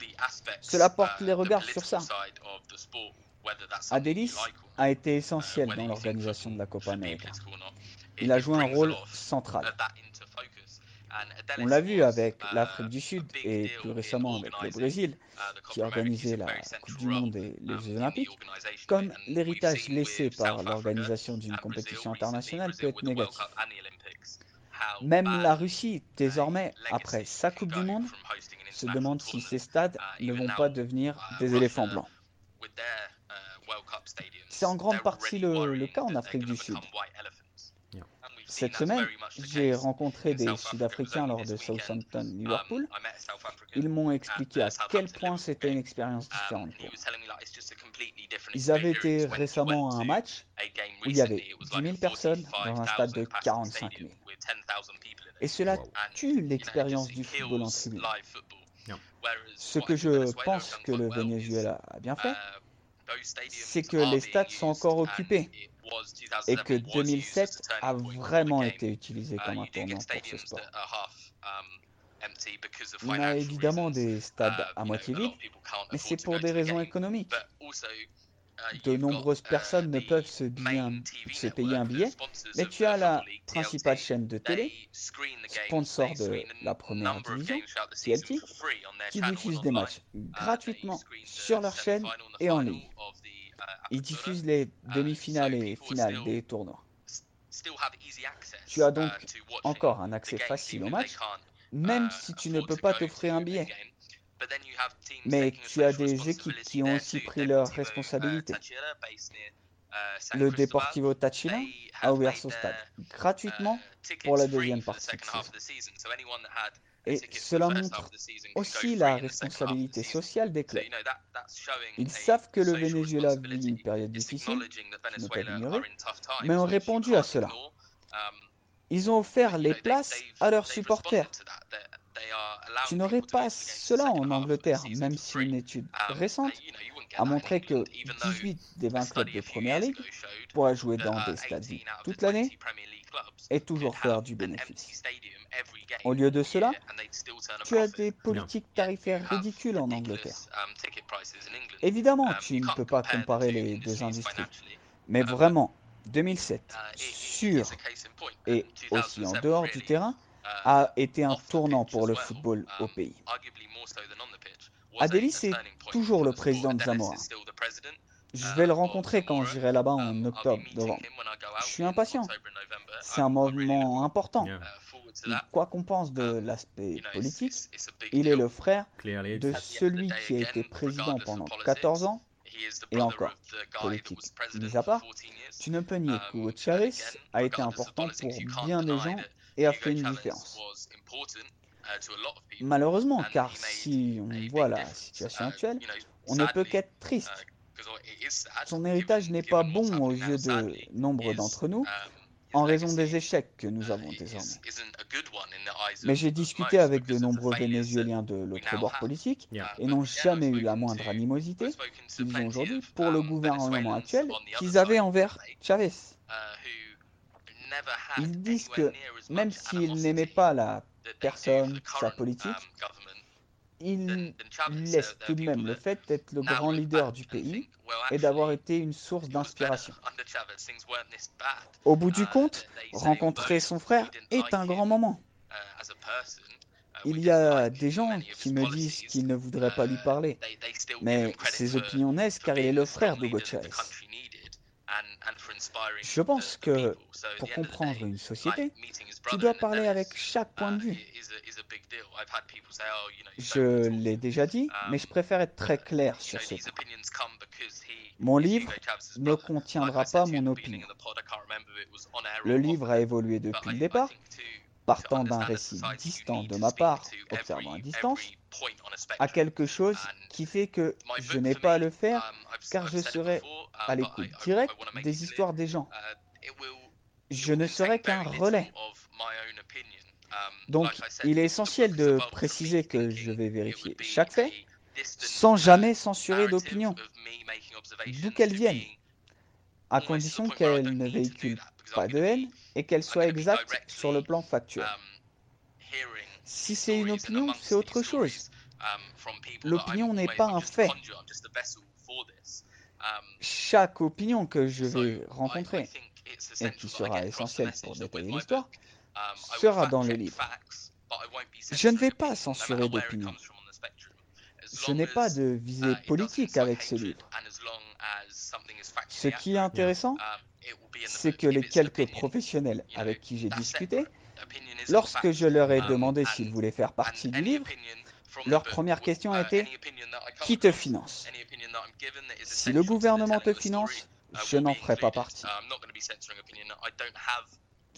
Speaker 2: cela porte les regards sur ça. Adelis a été essentiel dans l'organisation de la Copa América. Il a joué un rôle central. On l'a vu avec l'Afrique du Sud et plus récemment avec le Brésil, qui organisait la Coupe du Monde et les Jeux Olympiques, comme l'héritage laissé par l'organisation d'une compétition internationale peut être négatif. Même la Russie, désormais, après sa Coupe du Monde, se demande si ces stades ne vont pas devenir des éléphants blancs. C'est en grande partie le, cas en Afrique du Sud. Cette semaine, j'ai rencontré des Sud-Africains lors de Southampton-Liverpool. Ils m'ont expliqué à quel point c'était une expérience différente pour Ils avaient été récemment à un match où il y avait 10 000 personnes dans un stade de 45 000. Et cela tue l'expérience du football en tribune. Ce que je pense que le Venezuela a bien fait, c'est que les stades sont encore occupés et que 2007 a vraiment été utilisé comme un tournant pour ce sport. On a évidemment des stades à moitié vides, mais c'est pour des raisons économiques. De nombreuses personnes ne peuvent se, se, payer un billet, mais tu as la principale chaîne de télé, sponsor de la première division, CLT, qui diffuse des matchs gratuitement sur leur chaîne et en ligne. Ils diffusent les demi-finales et finales des tournois. Tu as donc encore un accès facile au match, même si tu ne peux pas t'offrir un billet. Mais tu as des équipes qui ont aussi pris leurs responsabilités. Le Deportivo Táchira a ouvert son stade gratuitement pour la deuxième partie de saison. Et cela montre aussi la responsabilité sociale des clubs. Ils savent que le Venezuela vit une période difficile, ne pas l'ignorer, mais ont répondu à cela. Ils ont offert les places à leurs supporters. Tu n'aurais pas cela en Angleterre, même si une étude récente a montré que 18 des 20 clubs de Première Ligue pourraient jouer dans des stades toute l'année et toujours faire du bénéfice. Au lieu de cela, tu as des politiques tarifaires ridicules en Angleterre. Évidemment, tu ne peux pas comparer les deux industries, mais vraiment, 2007, sur et aussi en dehors du terrain, a été un tournant pour le football au pays. Adélis est toujours le président de Zamora. Je vais le rencontrer quand j'irai là-bas en octobre-novembre. Je suis impatient. C'est un moment important. Quoi qu'on pense de l'aspect politique, il est le frère de celui qui a été président pendant 14 ans et encore, politique mis à part, tu ne peux nier que Chavez a été important pour bien des gens et a fait une différence. Malheureusement, car si on voit la situation actuelle, on ne peut qu'être triste. Son héritage n'est pas bon aux yeux de nombre d'entre nous en raison des échecs que nous avons désormais. Mais j'ai discuté avec de nombreux Vénézuéliens de l'autre bord politique et n'ont jamais eu la moindre animosité qu'ils ont aujourd'hui pour le gouvernement actuel qu'ils avaient envers Chavez. Ils disent que même s'ils n'aimaient pas la personne, sa politique, il laisse tout de même le fait d'être le grand leader du pays et d'avoir été une source d'inspiration. Au bout du compte, rencontrer son frère est un grand moment. Il y a des gens qui me disent qu'ils ne voudraient pas lui parler, mais ses opinions naissent car il est le frère de Chavez. Je pense que pour comprendre une société, tu dois parler avec chaque point de vue. Je l'ai déjà dit, mais je préfère être très clair sur ce point. Mon livre ne contiendra pas mon opinion. Le livre a évolué depuis le départ, partant d'un récit distant de ma part, observant à distance, à quelque chose qui fait que je n'ai pas à le faire car je serai à l'écoute directe des histoires des gens. Je ne serai qu'un relais. Donc, il est essentiel de préciser que je vais vérifier chaque fait sans jamais censurer d'opinion, d'où qu'elle vienne, à condition qu'elle ne véhicule pas de haine et qu'elle soit exacte sur le plan factuel. Si c'est une opinion, c'est autre chose. L'opinion n'est pas un fait. Chaque opinion que je vais rencontrer et qui sera essentielle pour détailler l'histoire sera dans le livre. Je ne vais pas censurer d'opinion. Je n'ai pas de visée politique avec ce livre. Ce qui est intéressant, c'est que les quelques professionnels avec qui j'ai discuté, lorsque je leur ai demandé s'ils voulaient faire partie du livre, leur première question a été Qui te finance Si le gouvernement te finance, je n'en ferai pas partie.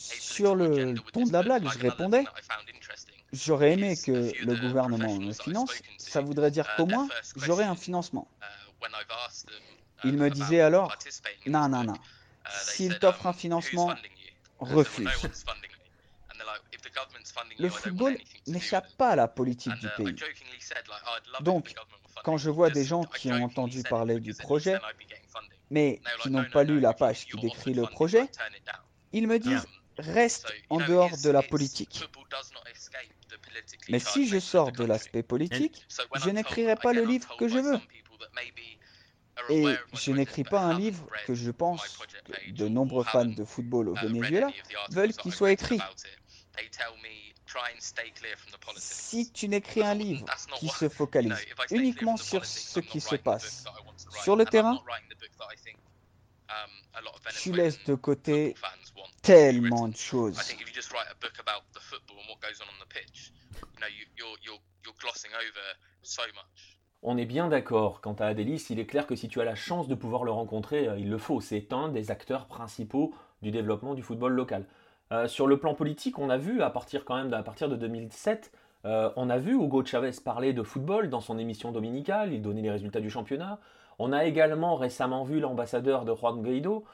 Speaker 2: Sur le ton de la blague, je répondais J'aurais aimé que le gouvernement me finance. Ça voudrait dire qu'au moins, j'aurais un financement. Il me disait alors Non, non, non. S'il t'offre un financement, refuse. Le football n'échappe pas à la politique du pays. Donc, quand je vois des gens qui ont entendu parler du projet, mais qui n'ont pas lu la page qui décrit le projet, ils me disent reste en dehors de la politique. Mais si je sors de l'aspect politique, je n'écrirai pas le livre que je veux. Et je n'écris pas un livre que je pense que de nombreux fans de football au Venezuela veulent qu'il soit écrit. Si tu n'écris un livre qui se focalise uniquement sur ce qui se passe sur le terrain, tu laisses de côté tellement de choses.
Speaker 1: On est bien d'accord. Quant à Adélis, il est clair que si tu as la chance de pouvoir le rencontrer, euh, il le faut. C'est un des acteurs principaux du développement du football local. Euh, sur le plan politique, on a vu, à partir quand même à partir de 2007, euh, on a vu Hugo Chavez parler de football dans son émission dominicale, il donnait les résultats du championnat. On a également récemment vu l'ambassadeur de Juan Guaido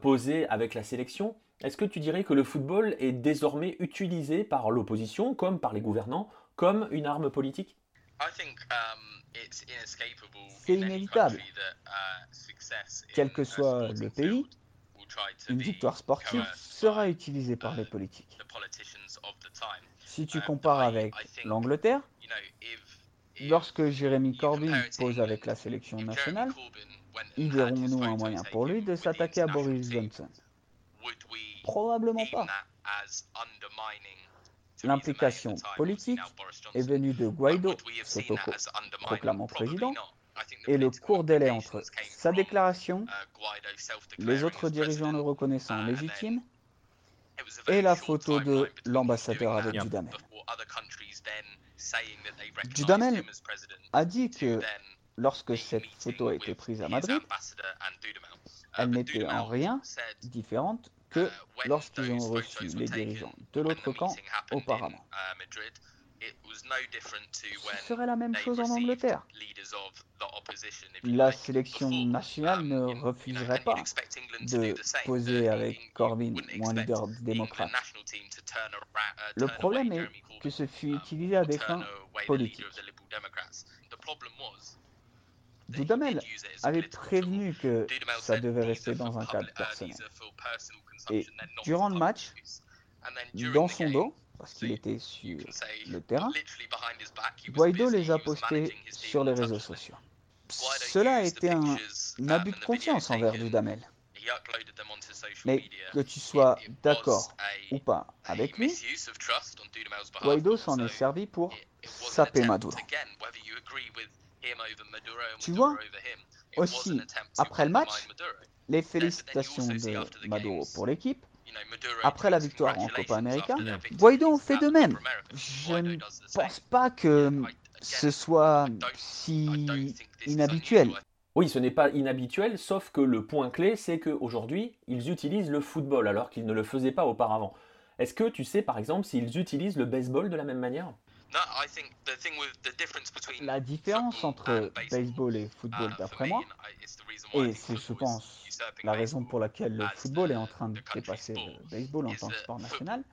Speaker 1: poser avec la sélection. Est-ce que tu dirais que le football est désormais utilisé par l'opposition, comme par les gouvernants, comme une arme politique?
Speaker 2: C'est inévitable. Quel que soit le pays, une victoire sportive sera utilisée par les politiques. Si tu compares avec l'Angleterre, lorsque Jeremy Corbyn pose avec la sélection nationale, y verrons-nous un moyen pour lui de s'attaquer à Boris Johnson. Probablement pas. L'implication politique est venue de Guaido, s'auto-proclamant président, et le court délai entre sa déclaration, les autres dirigeants le reconnaissant légitime, et la photo de l'ambassadeur avec Dudamel. Dudamel a dit que lorsque cette photo a été prise à Madrid, elle n'était en rien différente que lorsqu'ils ont reçu les dirigeants de l'autre camp auparavant. Ce serait la même chose en Angleterre. La sélection nationale ne refuserait pas de poser avec Corbyn ou un leader démocrate. Le problème est que ce fut utilisé à des fins politiques. Dudamel avait prévenu que ça devait rester dans un cadre personnel. Et durant le match, dans son dos, parce qu'il était sur le terrain, Guaido les a postés sur les réseaux sociaux. Cela a été un, abus de confiance envers Dudamel. Mais que tu sois d'accord ou pas avec lui, Guaido s'en est servi pour saper Maduro. Tu vois, aussi, après le match, les félicitations de Maduro pour l'équipe. Après la victoire en Copa América, Guaido fait de même. Je ne pense pas que ce soit si inhabituel.
Speaker 1: Oui, ce n'est pas inhabituel, sauf que le point clé, c'est qu'aujourd'hui, ils utilisent le football alors qu'ils ne le faisaient pas auparavant. Est-ce que tu sais par exemple s'ils utilisent le baseball de la même manière?
Speaker 2: La différence entre baseball et football, d'après moi, et c'est, je pense, la raison pour laquelle le football est en train de dépasser le baseball en tant que sport national,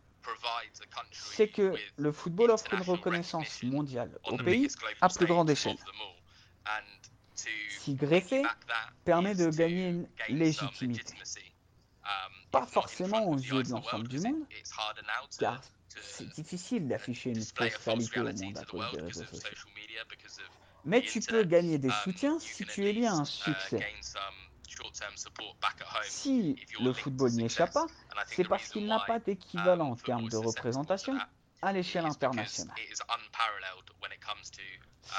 Speaker 2: c'est que le football offre une reconnaissance mondiale au pays à plus grande échelle. S'y greffer permet de gagner une légitimité. Pas forcément aux yeux de l'ensemble du monde, car c'est difficile d'afficher une personnalité au monde à cause des réseaux sociaux. Mais tu peux gagner des soutiens si tu es lié à un succès. Si le football n'y échappe pas, c'est parce qu'il n'a pas d'équivalent en termes de représentation à l'échelle internationale.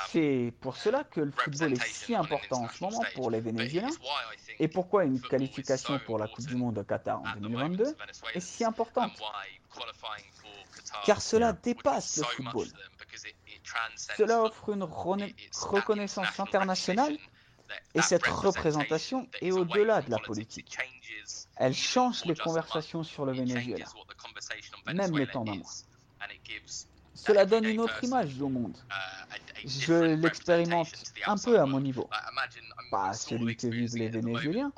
Speaker 2: C'est pour cela que le football est si important en ce moment pour les Vénézuéliens et pourquoi une qualification pour la Coupe du Monde au Qatar en 2022 est si importante. Car cela dépasse le football. Cela offre une reconnaissance internationale et cette représentation est au-delà de la politique. Elle change les conversations sur le Venezuela, même les temps d'un mois. Cela donne une autre image au monde. Je l'expérimente un peu à mon niveau. Pas celui que vivent les Vénézuéliens,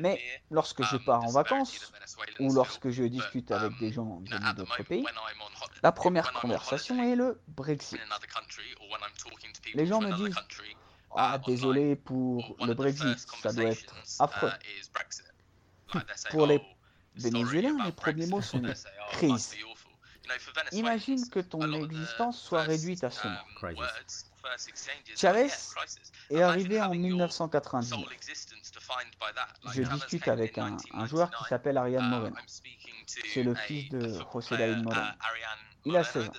Speaker 2: mais lorsque je pars en vacances ou lorsque je discute avec des gens venus d'autres pays, la première conversation est le Brexit. Les gens me disent ah, désolé pour le Brexit, ça doit être affreux. Pour les Vénézuéliens, les premiers mots sont crise. Imagine que ton existence soit réduite à ce mot. Chavez est arrivé en 1999. Je discute avec un, joueur qui s'appelle Ariane Moreno. C'est le fils de José David Moreno. Il a 16 ans.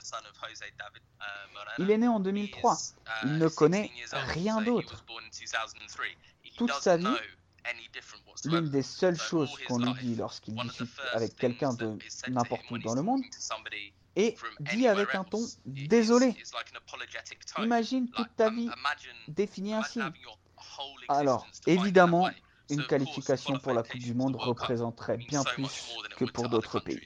Speaker 2: Il est né en 2003. Il ne connaît rien d'autre. Toute sa vie, l'une des seules choses qu'on lui dit lorsqu'il discute avec quelqu'un de n'importe où dans le monde est dit avec un ton désolé. Imagine toute ta vie définie ainsi. Alors, évidemment, une qualification pour la Coupe du Monde représenterait bien plus que pour d'autres pays.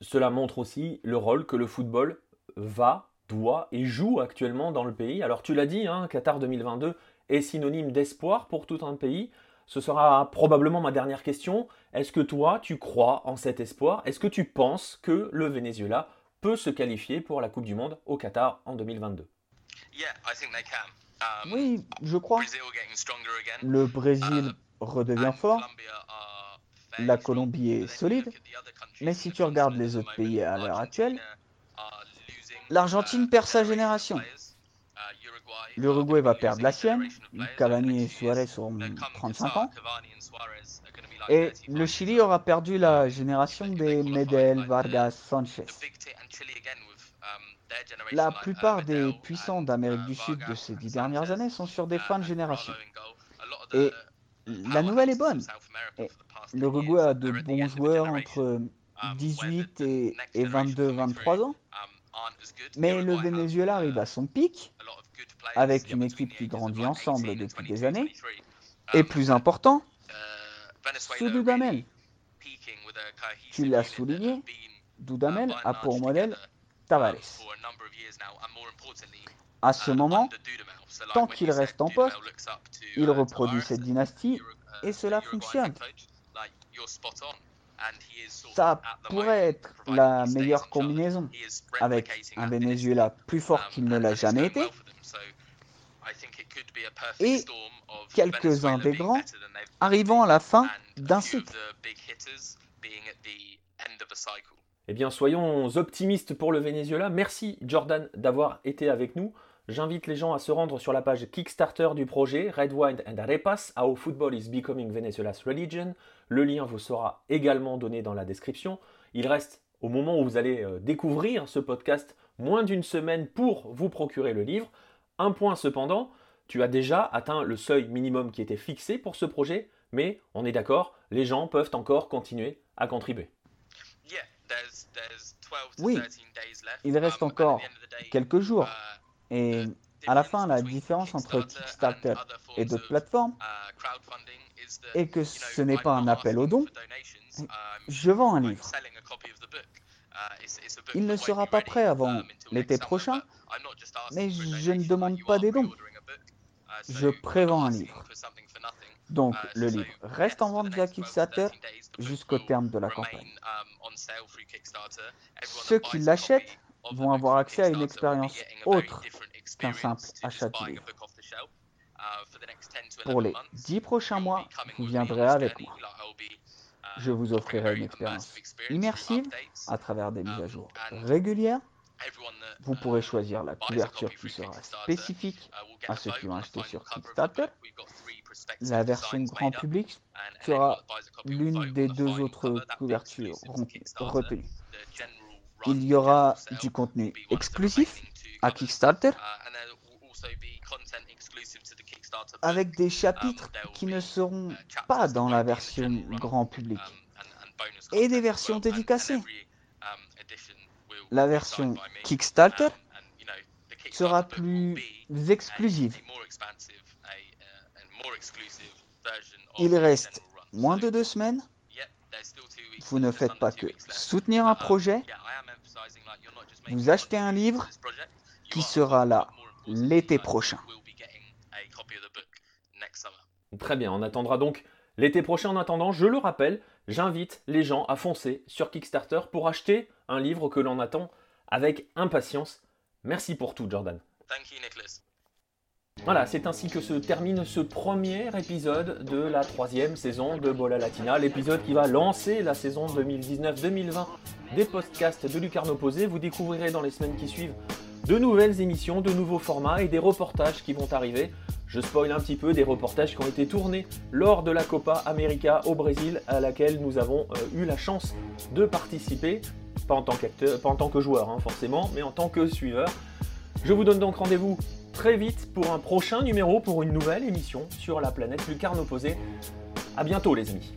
Speaker 1: Cela montre aussi le rôle que le football va, doit et joue actuellement dans le pays. Alors tu l'as dit, hein, Qatar 2022 est synonyme d'espoir pour tout un pays. Ce sera probablement ma dernière question. Est-ce que toi, tu crois en cet espoir? Est-ce que tu penses que le Venezuela peut se qualifier pour la Coupe du Monde au Qatar en 2022
Speaker 2: um, Oui, je crois. Le Brésil uh, redevient fort. La Colombie est solide. Mais si tu regardes les autres pays à l'heure actuelle, l'Argentine perd sa génération. L'Uruguay va perdre la sienne. Cavani et Suarez ont 35 ans. Et le Chili aura perdu la génération des Medel, Vargas, Sanchez. La plupart des puissants d'Amérique du Sud de ces dix dernières années sont sur des fins de génération. Et la nouvelle est bonne. L'Uruguay a de bons joueurs entre 18 et, 22-23 ans. Mais le Venezuela arrive à son pic, avec une équipe qui grandit ensemble depuis des années. Et plus important, sous Dudamel. Tu l'as souligné, Dudamel a pour modèle Tavares. À ce moment, tant qu'il reste en poste, il reproduit cette dynastie et cela fonctionne. Ça pourrait être la meilleure combinaison avec un Venezuela plus fort qu'il ne l'a jamais été et quelques-uns des grands arrivant à la fin d'un cycle.
Speaker 1: Eh bien, soyons optimistes pour le Venezuela. Merci Jordan d'avoir été avec nous. J'invite les gens à se rendre sur la page Kickstarter du projet Red Wine and Arepas, How Football is Becoming Venezuela's Religion. Le lien vous sera également donné dans la description. Il reste, au moment où vous allez euh, découvrir ce podcast, moins d'une semaine pour vous procurer le livre. Un point cependant, tu as déjà atteint le seuil minimum qui était fixé pour ce projet, mais on est d'accord, les gens peuvent encore continuer à contribuer.
Speaker 2: Oui, il reste um, encore quelques jours. Uh, et à la fin, la différence entre Kickstarter et d'autres plateformes uh, est que ce n'est pas un appel aux dons. Um, je vends un livre. Il ne sera pas prêt avant l'été prochain, mais je ne demande pas des dons. Je prévends un livre. Donc le livre reste en vente via Kickstarter jusqu'au terme de la campagne. Ceux qui l'achètent vont avoir accès à une expérience autre qu'un simple achat de livre. Pour les dix prochains mois, vous viendrez avec moi. Je vous offrirai une expérience immersive à travers des mises à jour régulières. Vous pourrez choisir la couverture qui sera spécifique à ceux qui vont acheter sur Kickstarter. La version grand public sera l'une des deux autres couvertures retenues. Il y aura du contenu exclusif à Kickstarter avec des chapitres qui ne seront pas dans la version grand public et des versions dédicacées. La version Kickstarter sera plus exclusive. Il reste moins de deux semaines. Vous ne faites pas que soutenir un projet. Vous achetez un livre qui sera là l'été prochain.
Speaker 1: Très bien, on attendra donc l'été prochain. En attendant, je le rappelle, j'invite les gens à foncer sur Kickstarter pour acheter un livre que l'on attend avec impatience. Merci pour tout, Jordan. Voilà, c'est ainsi que se termine ce premier épisode de la troisième saison de Bola Latina, l'épisode qui va lancer la saison 2019-2020 des podcasts de Lucarno Posé. Vous découvrirez dans les semaines qui suivent de nouvelles émissions, de nouveaux formats et des reportages qui vont arriver. Je spoil un petit peu des reportages qui ont été tournés lors de la Copa América au Brésil, à laquelle nous avons euh, eu la chance de participer, pas en tant que joueur hein, forcément, mais en tant que suiveur. Je vous donne donc rendez-vous très vite pour un prochain numéro, pour une nouvelle émission sur la planète Lucarne opposée. A bientôt les amis